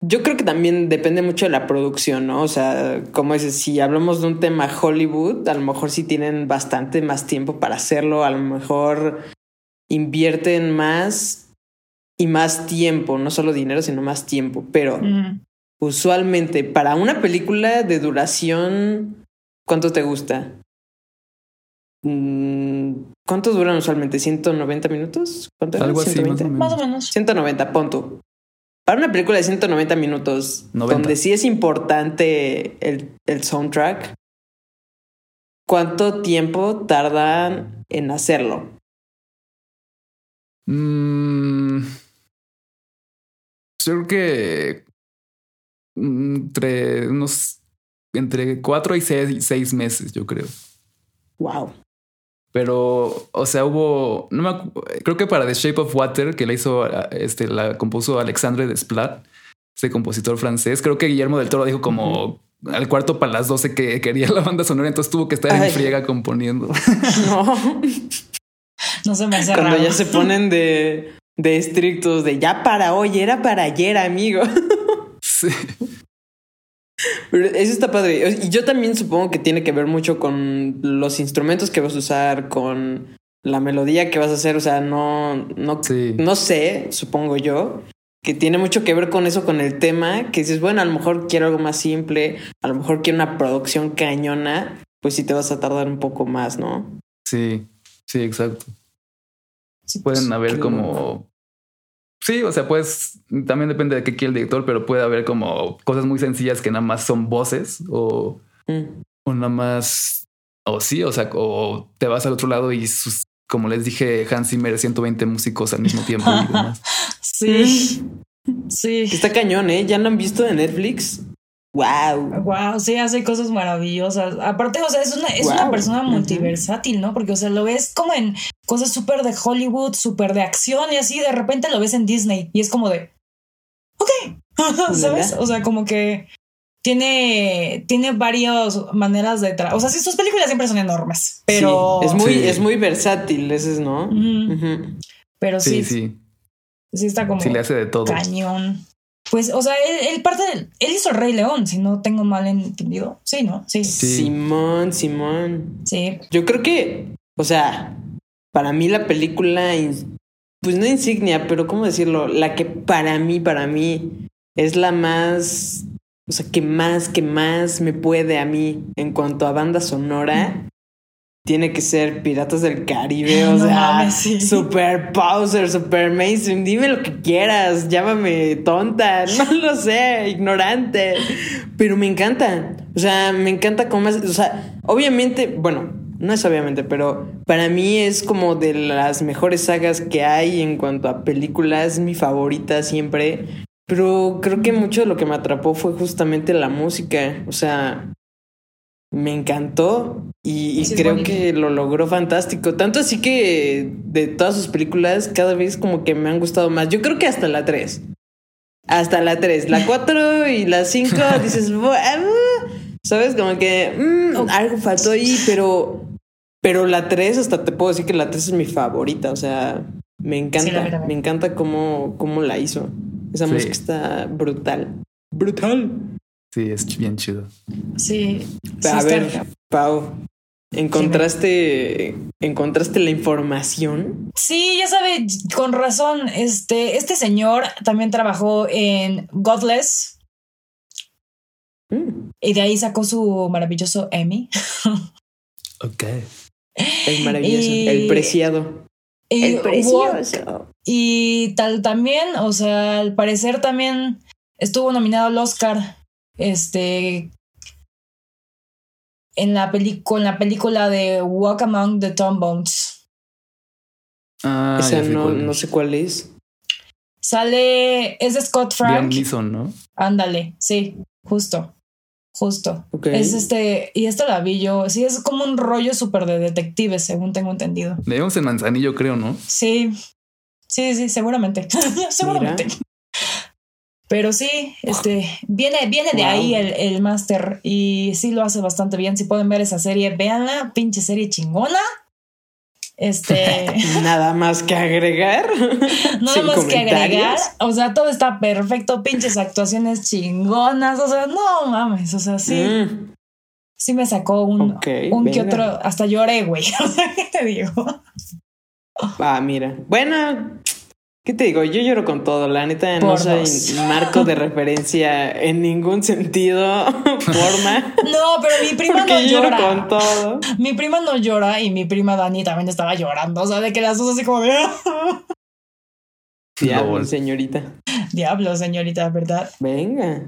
Speaker 2: Yo creo que también depende mucho de la producción, ¿no? O sea, como dices, si hablamos de un tema Hollywood, a lo mejor sí tienen bastante más tiempo para hacerlo, a lo mejor invierten más y más tiempo, no solo dinero, sino más tiempo, pero
Speaker 3: Mm.
Speaker 2: usualmente para una película de duración, ¿cuánto te gusta? Mm, ¿Cuántos duran usualmente? ¿190 minutos? ¿Cuánto?
Speaker 4: Algo así, más o menos.
Speaker 3: Más o menos.
Speaker 2: 190, punto. Para una película de 190 minutos,
Speaker 4: 90.
Speaker 2: donde sí es importante el, el soundtrack, ¿cuánto tiempo tardan en hacerlo?
Speaker 4: Mm, creo que mm, entre unos entre cuatro y seis, seis meses, yo creo.
Speaker 2: Wow.
Speaker 4: Pero, o sea, hubo, no me creo que para The Shape of Water, que la hizo, este, la compuso Alexandre Desplat, ese compositor francés. Creo que Guillermo del Toro dijo como al cuarto para las 12 que quería la banda sonora, entonces tuvo que estar
Speaker 2: Ay.
Speaker 4: en friega componiendo.
Speaker 2: No.
Speaker 3: No se me hace
Speaker 2: Cuando
Speaker 3: raro.
Speaker 2: ya se ponen de, de estrictos, de ya para hoy, era para ayer, amigo.
Speaker 4: sí.
Speaker 2: Pero eso está padre. Y yo también supongo que tiene que ver mucho con los instrumentos que vas a usar, con la melodía que vas a hacer. O sea, no, no,
Speaker 4: Sí.
Speaker 2: no sé, supongo yo, que tiene mucho que ver con eso, con el tema, que dices, bueno, a lo mejor quiero algo más simple, a lo mejor quiero una producción cañona, pues sí te vas a tardar un poco más, ¿no?
Speaker 4: Sí, sí, exacto.
Speaker 3: Sí,
Speaker 4: Pueden
Speaker 3: pues,
Speaker 4: haber como. Sí, o sea, pues también depende de qué quiere el director, pero puede haber como cosas muy sencillas que nada más son voces o,
Speaker 2: Mm.
Speaker 4: o nada más. O sí, o sea, o te vas al otro lado y sus, como les dije, Hans Zimmer, 120 músicos al mismo tiempo y demás.
Speaker 3: Sí. Sí.
Speaker 2: Está cañón, ¿eh? ¿Ya lo han visto en Netflix? ¡Wow!
Speaker 3: Wow, sí, hace cosas maravillosas. Aparte, o sea, es una, es una persona multiversátil, ¿no? Porque, o sea, lo ves como en cosas súper de Hollywood, súper de acción y así, de repente lo ves en Disney y es como de, ok, ¿sabes? O sea, como que tiene, tiene varias maneras de... tra- o sea, sí, sus películas siempre son enormes, pero...
Speaker 2: Sí, es muy,
Speaker 4: Sí.
Speaker 2: es muy versátil, ese es, ¿no?
Speaker 3: Pero sí,
Speaker 4: Sí,
Speaker 3: sí,
Speaker 4: sí.
Speaker 3: está como
Speaker 4: Sí, le hace de todo.
Speaker 3: cañón. Pues, o sea, él, él parte del- Él hizo el Rey León, si no tengo mal entendido. Sí, ¿no? Sí.
Speaker 4: Sí.
Speaker 2: Simón, Simón.
Speaker 3: Sí.
Speaker 2: Yo creo que, o sea, para mí la película, pues no insignia, pero ¿cómo decirlo? La que para mí, para mí, es la más, o sea, que más, que más me puede a mí en cuanto a banda sonora. Tiene que ser Piratas del Caribe, o
Speaker 3: No
Speaker 2: sea,
Speaker 3: mames, sí.
Speaker 2: super pauser, super mainstream, dime lo que quieras, llámame tonta, no lo sé, ignorante, pero me encanta, o sea, me encanta cómo, es- o sea, obviamente, bueno, no es obviamente, pero para mí es como de las mejores sagas que hay en cuanto a películas, mi favorita siempre, pero creo que mucho de lo que me atrapó fue justamente la música, o sea, me encantó y, creo
Speaker 3: bonito.
Speaker 2: que lo logró fantástico. Tanto así que de todas sus películas, cada vez como que me han gustado más. Yo creo que hasta la 3. Hasta la 3. La 4 y la 5 dices, "Bu- ah", ¿sabes? Como que mm, algo faltó ahí, pero, pero la 3 hasta te puedo decir que la 3 es mi favorita. O sea, me encanta.
Speaker 3: Sí,
Speaker 2: me encanta cómo, cómo la hizo. Esa
Speaker 4: Sí.
Speaker 2: música está brutal. Brutal.
Speaker 4: Sí, es bien chido.
Speaker 3: Sí. sí
Speaker 2: A
Speaker 3: está-
Speaker 2: ver, Pau, ¿encontraste, ¿encontraste la información?
Speaker 3: Sí, ya sabe, con razón. Este, este señor también trabajó en Godless
Speaker 2: Mm,
Speaker 3: y de ahí sacó su maravilloso Emmy.
Speaker 4: Ok.
Speaker 2: Es maravilloso.
Speaker 3: Y-
Speaker 2: El preciado.
Speaker 3: Y
Speaker 2: El precioso.
Speaker 3: Y tal también, o sea, al parecer también estuvo nominado al Oscar. Este. En la, película en la película de Walk Among the Tombones.
Speaker 4: Ah,
Speaker 2: Esa no,
Speaker 4: cuál.
Speaker 2: no sé cuál es.
Speaker 3: Sale. Es de Scott
Speaker 4: Liam
Speaker 3: Frank.
Speaker 4: Neeson, ¿no?
Speaker 3: Ándale, sí, justo. Justo. Es este. Y esto la vi yo. Sí, es como un rollo súper de detectives, según tengo entendido.
Speaker 4: Le vimos en Manzanillo, creo, ¿no?
Speaker 3: Sí. Sí, sí, seguramente. seguramente. Pero sí, este, viene, viene de ahí el, el máster y sí lo hace bastante bien. Si pueden ver esa serie, véanla, pinche serie chingona. Este,
Speaker 2: Nada más que agregar.
Speaker 3: nada
Speaker 2: Sin
Speaker 3: más que agregar. O sea, todo está perfecto, pinches actuaciones chingonas. O sea, no mames, o sea, sí,
Speaker 2: Mm,
Speaker 3: sí me sacó un, un que otro, hasta lloré, güey. O sea, ¿qué te digo?
Speaker 2: Ah, mira. Bueno, ¿qué te digo? Yo lloro con todo. La neta, no soy
Speaker 3: dos.
Speaker 2: marco de referencia en ningún sentido, forma.
Speaker 3: No, pero mi prima
Speaker 2: Porque
Speaker 3: no
Speaker 2: yo lloro
Speaker 3: llora.
Speaker 2: con todo.
Speaker 3: Mi prima no llora y mi prima Dani también estaba llorando. O sea, de que las dos así como de.
Speaker 2: Diablo, señorita.
Speaker 3: Diablo, señorita, ¿verdad?
Speaker 2: Venga.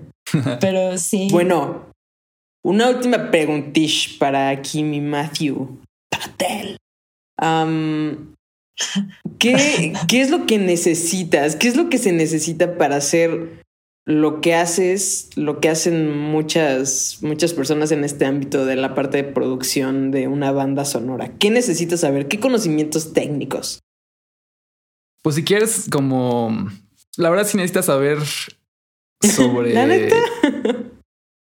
Speaker 3: Pero sí.
Speaker 2: Bueno, una última preguntish para aquí mi Matthew Patel. ¿Qué, ¿Qué es lo que necesitas? ¿Qué es lo que se necesita para hacer lo que haces, lo que hacen muchas, muchas personas en este ámbito de la parte de producción de una banda sonora? ¿Qué necesitas saber? ¿Qué conocimientos técnicos?
Speaker 4: Pues si quieres, como. La verdad, sí necesitas saber sobre.
Speaker 2: ¿La neta?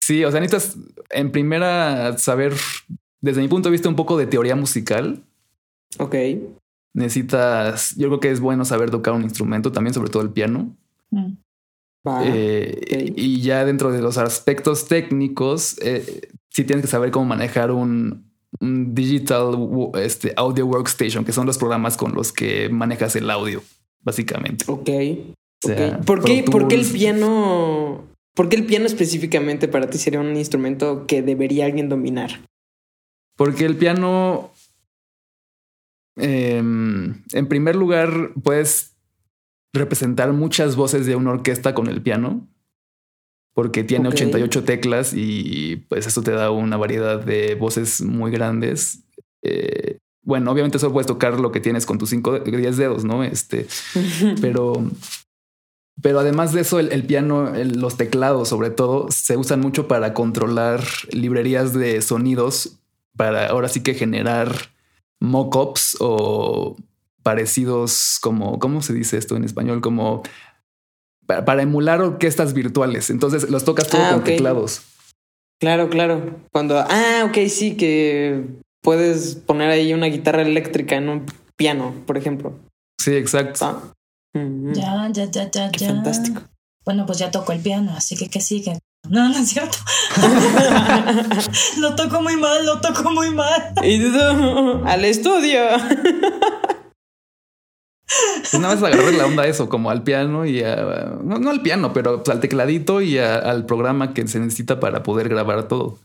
Speaker 4: Sí, o sea, necesitas en primera saber, desde mi punto de vista, un poco de teoría musical.
Speaker 2: Ok.
Speaker 4: Necesitas, yo creo que es bueno saber tocar un instrumento también, sobre todo el piano.
Speaker 3: Mm.
Speaker 4: Eh. Y ya dentro de los aspectos técnicos, eh, sí tienes que saber cómo manejar un, un digital este, audio workstation, que son los programas con los que manejas el audio, básicamente.
Speaker 2: Ok.
Speaker 4: O sea,
Speaker 2: ok. ¿Por, qué,
Speaker 4: Pro
Speaker 2: por qué el piano? ¿Por qué el piano específicamente para ti sería un instrumento que debería alguien dominar?
Speaker 4: Porque el piano, em, en primer lugar, puedes representar muchas voces de una orquesta con el piano, porque tiene
Speaker 2: Ok.
Speaker 4: 88 teclas y pues eso te da una variedad de voces muy grandes. Eh, bueno, obviamente solo puedes tocar lo que tienes con tus 5, 10 dedos, ¿no? Este, pero, pero además de eso, el, el piano, el- los teclados sobre todo, se usan mucho para controlar librerías de sonidos, para ahora sí que generar mockups o parecidos como, ¿cómo se dice esto en español? Como para, para emular orquestas virtuales. Entonces los tocas todo
Speaker 2: Ah,
Speaker 4: con teclados.
Speaker 2: Claro, claro. Cuando, ah, ok, sí, que puedes poner ahí una guitarra eléctrica en un piano, por ejemplo.
Speaker 4: Sí, exacto.
Speaker 2: Ah. Mm,
Speaker 3: Ya, ya, ya, ya,
Speaker 2: Qué
Speaker 3: ya.
Speaker 2: fantástico.
Speaker 3: Bueno, pues ya toco el piano, así que ¿qué sigue? No, no es cierto. lo toco muy mal, lo toco muy mal.
Speaker 2: y tú, al estudio.
Speaker 4: Pues nada más agarrar la onda a eso, como al piano y a, no, no al piano, pero pues, al tecladito y a- al programa que se necesita para poder grabar todo.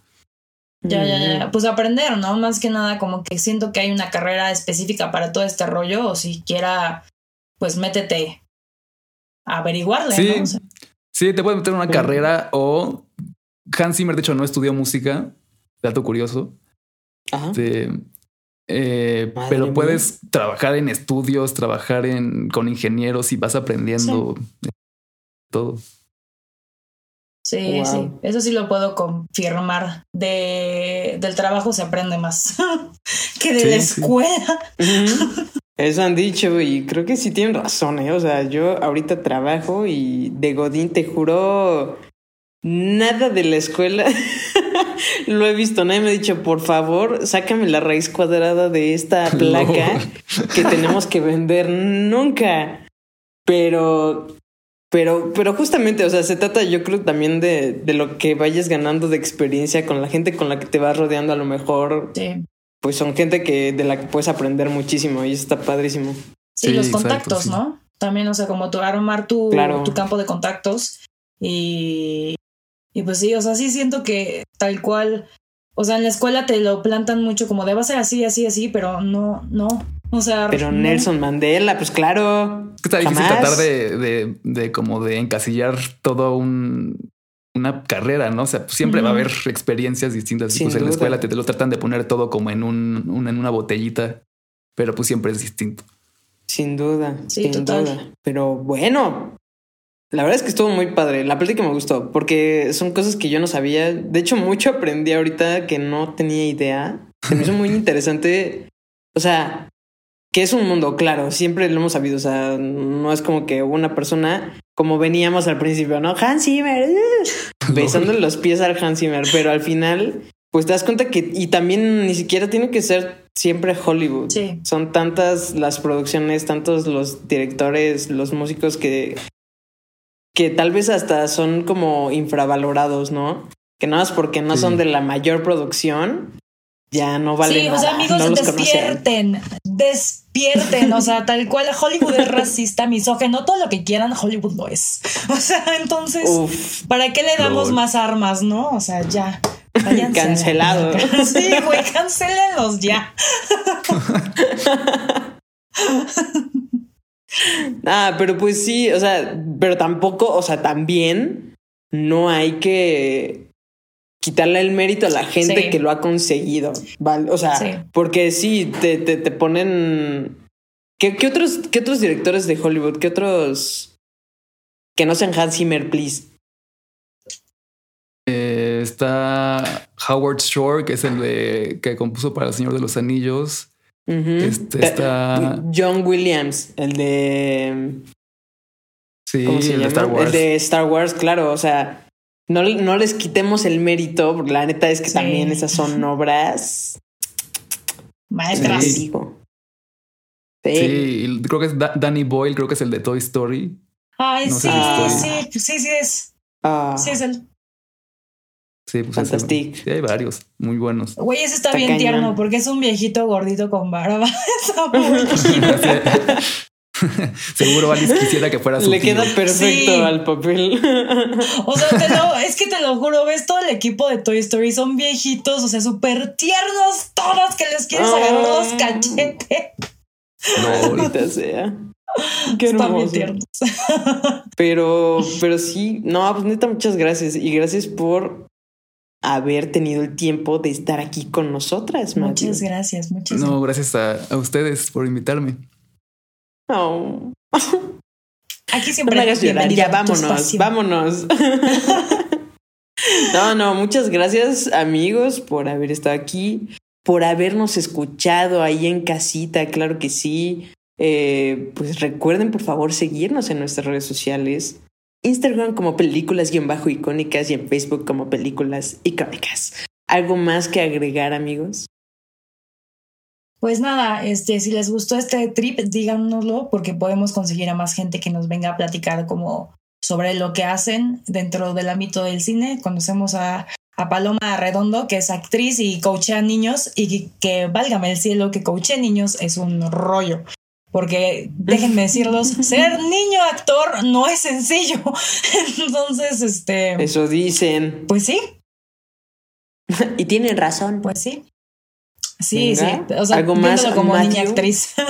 Speaker 3: Ya, ya, ya. Pues aprender, ¿no? Más que nada, como que siento que hay una carrera específica para todo este rollo, o siquiera, pues métete a averiguarle,
Speaker 4: Sí.
Speaker 3: ¿no? O sea,
Speaker 4: Sí, te puedes meter en una
Speaker 2: Sí.
Speaker 4: carrera o Hans Zimmer, de hecho, no estudió música, dato curioso.
Speaker 2: Ajá.
Speaker 4: Este, eh, pero
Speaker 2: mía.
Speaker 4: puedes trabajar en estudios, trabajar en, con ingenieros y vas aprendiendo todo.
Speaker 3: sí,
Speaker 2: Wow.
Speaker 3: sí. Eso sí lo puedo confirmar. De, del trabajo se aprende más que de
Speaker 4: Sí,
Speaker 3: la
Speaker 4: sí.
Speaker 3: escuela.
Speaker 2: Eso han dicho y creo que sí tienen razón, ¿eh? O sea, yo ahorita trabajo y de Godín te juro, nada de la escuela lo he visto. Nadie me ha dicho, por favor, sácame la raíz cuadrada de esta placa que tenemos que vender nunca. Pero, pero, pero justamente, o sea, se trata yo creo también de, de lo que vayas ganando de experiencia con la gente con la que te vas rodeando a lo mejor
Speaker 3: Sí.
Speaker 2: Pues son gente que de la que puedes aprender muchísimo y eso está padrísimo.
Speaker 3: Sí,
Speaker 4: Sí,
Speaker 3: los
Speaker 4: exacto,
Speaker 3: contactos,
Speaker 4: sí.
Speaker 3: ¿no? También, o sea, como tú armar tu,
Speaker 2: Claro.
Speaker 3: tu campo de contactos y, y pues sí, o sea, sí siento que tal cual, o sea, en la escuela te lo plantan mucho como de va a ser así, así, así, pero no, no, o sea,
Speaker 2: Pero
Speaker 3: no.
Speaker 2: Nelson Mandela, pues claro.
Speaker 4: Es que está difícil
Speaker 2: Jamás.
Speaker 4: tratar de, de, de como de encasillar todo un una carrera, ¿no? O sea, pues siempre va a haber experiencias distintas.
Speaker 2: Sin
Speaker 4: pues en la escuela te, te lo tratan de poner todo como en un, un- en una botellita, pero pues siempre es distinto.
Speaker 2: Sin duda,
Speaker 3: Sí,
Speaker 2: sin
Speaker 3: total.
Speaker 2: duda. Pero bueno, la verdad es que estuvo muy padre. La plática me gustó porque son cosas que yo no sabía. De hecho, mucho aprendí ahorita que no tenía idea. Se me hizo muy interesante. O sea, que es un mundo, claro, siempre lo hemos sabido. O sea, no es como que una persona, como veníamos al principio, ¿no? Hans Zimmer, uh, besándole los pies al Hans Zimmer, pero al final, pues te das cuenta que, y también ni siquiera tiene que ser siempre Hollywood.
Speaker 3: Sí.
Speaker 2: Son tantas las producciones, tantos los directores, los músicos que, que tal vez hasta son como infravalorados, ¿no? Que nada más porque no
Speaker 4: Sí.
Speaker 2: son de la mayor producción, ya no valen
Speaker 3: sí,
Speaker 2: nada.
Speaker 3: o sea, amigos,
Speaker 2: no conocen.
Speaker 3: despierten, despierten, o sea, tal cual Hollywood es racista, misógeno, todo lo que quieran, Hollywood lo es. O sea, entonces,
Speaker 2: Uf,
Speaker 3: ¿para qué le damos más armas, no? O sea, ya. váyanse la
Speaker 2: Cancelado.
Speaker 3: Sí, güey, cancélenlos ya.
Speaker 2: Ah, pero pues sí, o sea, pero tampoco, o sea, también no hay que quitarle el mérito a la gente
Speaker 3: Sí.
Speaker 2: que lo ha conseguido, ¿vale? O sea,
Speaker 3: Sí.
Speaker 2: porque sí, te, te, te ponen... ¿Qué, qué otros, ¿Qué otros directores de Hollywood? ¿Qué otros... Que no sean Hans Zimmer, please?
Speaker 4: Eh, está Howard Shore, que es el de, que compuso para El Señor de los Anillos. Este está-
Speaker 2: John Williams, el de...
Speaker 4: Sí,
Speaker 2: ¿Cómo se
Speaker 4: el
Speaker 2: llama?
Speaker 4: de Star Wars.
Speaker 2: El de Star Wars, claro, o sea, no, no les quitemos el mérito, porque la neta es que
Speaker 3: Sí.
Speaker 2: también esas son obras.
Speaker 3: Maestras.
Speaker 4: Sí.
Speaker 2: digo.
Speaker 4: Sí,
Speaker 2: Sí.
Speaker 4: creo que es Da- Danny Boyle, creo que es el de Toy Story.
Speaker 3: Ay,
Speaker 4: No
Speaker 3: sí,
Speaker 4: sé
Speaker 2: si
Speaker 3: sí, sí, sí es.
Speaker 2: Ah,
Speaker 3: Sí es el.
Speaker 4: Sí, pues ese-
Speaker 2: Fantastic.
Speaker 4: sí, hay varios muy buenos.
Speaker 3: Güey, ese está,
Speaker 2: Está
Speaker 3: bien
Speaker 2: cañón.
Speaker 3: tierno porque es un viejito gordito con barba.
Speaker 4: Seguro Alice quisiera que fuera su
Speaker 2: Le
Speaker 4: tío.
Speaker 2: queda perfecto
Speaker 3: Sí.
Speaker 2: al papel.
Speaker 3: O sea, te lo- es que te lo juro, ves todo el equipo de Toy Story, son viejitos, o sea, súper tiernos todos que les quieres agarrar los
Speaker 2: Ah.
Speaker 3: cachetes.
Speaker 2: Maldita sea. Qué hermoso.
Speaker 3: tiernos.
Speaker 2: Pero, pero sí, no, pues neta, muchas gracias. Y gracias por haber tenido el tiempo de estar aquí con nosotras, Matthew.
Speaker 3: Muchas gracias, muchas
Speaker 4: No, gracias a, a ustedes por invitarme.
Speaker 2: No,
Speaker 3: Aquí
Speaker 2: no
Speaker 3: siempre
Speaker 2: me hagas llorar. Ya vámonos, vámonos. No, no, muchas gracias, amigos, por haber estado aquí, por habernos escuchado ahí en casita, claro que sí. Eh, pues recuerden, por favor, seguirnos en nuestras redes sociales. Instagram como películas-icónicas y en Facebook como películas icónicas. ¿Algo más que agregar, amigos?
Speaker 3: Pues nada, este, si les gustó este trip, díganoslo porque podemos conseguir a más gente que nos venga a platicar como sobre lo que hacen dentro del ámbito del cine. Conocemos a, a Paloma Redondo, que es actriz y coachea niños y que, que válgame el cielo, que coachea niños es un rollo. Porque déjenme decirlos, ser niño actor no es sencillo. Entonces, este,
Speaker 2: Eso dicen.
Speaker 3: pues sí,
Speaker 2: Y tienen razón.
Speaker 3: pues sí. Sí,
Speaker 2: Venga,
Speaker 3: sí. O sea,
Speaker 2: ¿algo más,
Speaker 3: como niña actriz.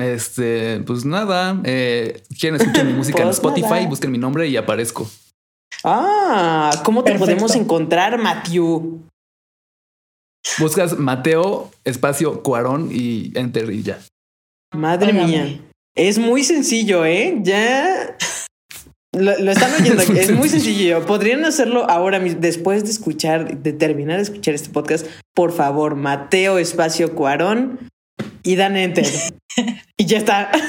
Speaker 4: Este, pues nada, eh, quieren escuchar mi música en
Speaker 2: Pues
Speaker 4: Spotify,
Speaker 2: nada.
Speaker 4: busquen mi nombre y aparezco.
Speaker 2: Ah, ¿cómo te
Speaker 3: Perfecto.
Speaker 2: podemos encontrar, Matthew?
Speaker 4: Buscas Mateo, espacio, Cuarón y enter y ya.
Speaker 2: Madre mía. Es muy sencillo, ¿eh? Ya. Lo, lo están oyendo.
Speaker 4: Es muy
Speaker 2: es muy
Speaker 4: sencillo.
Speaker 2: sencillo. Podrían hacerlo ahora mismo, después de escuchar, de terminar de escuchar este podcast. Por favor, Mateo Espacio Cuarón y dan enter. y ya está.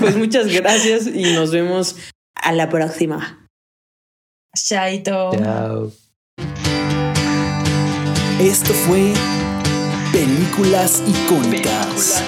Speaker 2: pues muchas gracias y nos vemos a la próxima.
Speaker 3: Chaito.
Speaker 4: Chao.
Speaker 1: Esto fue Películas Icónicas.
Speaker 2: Películas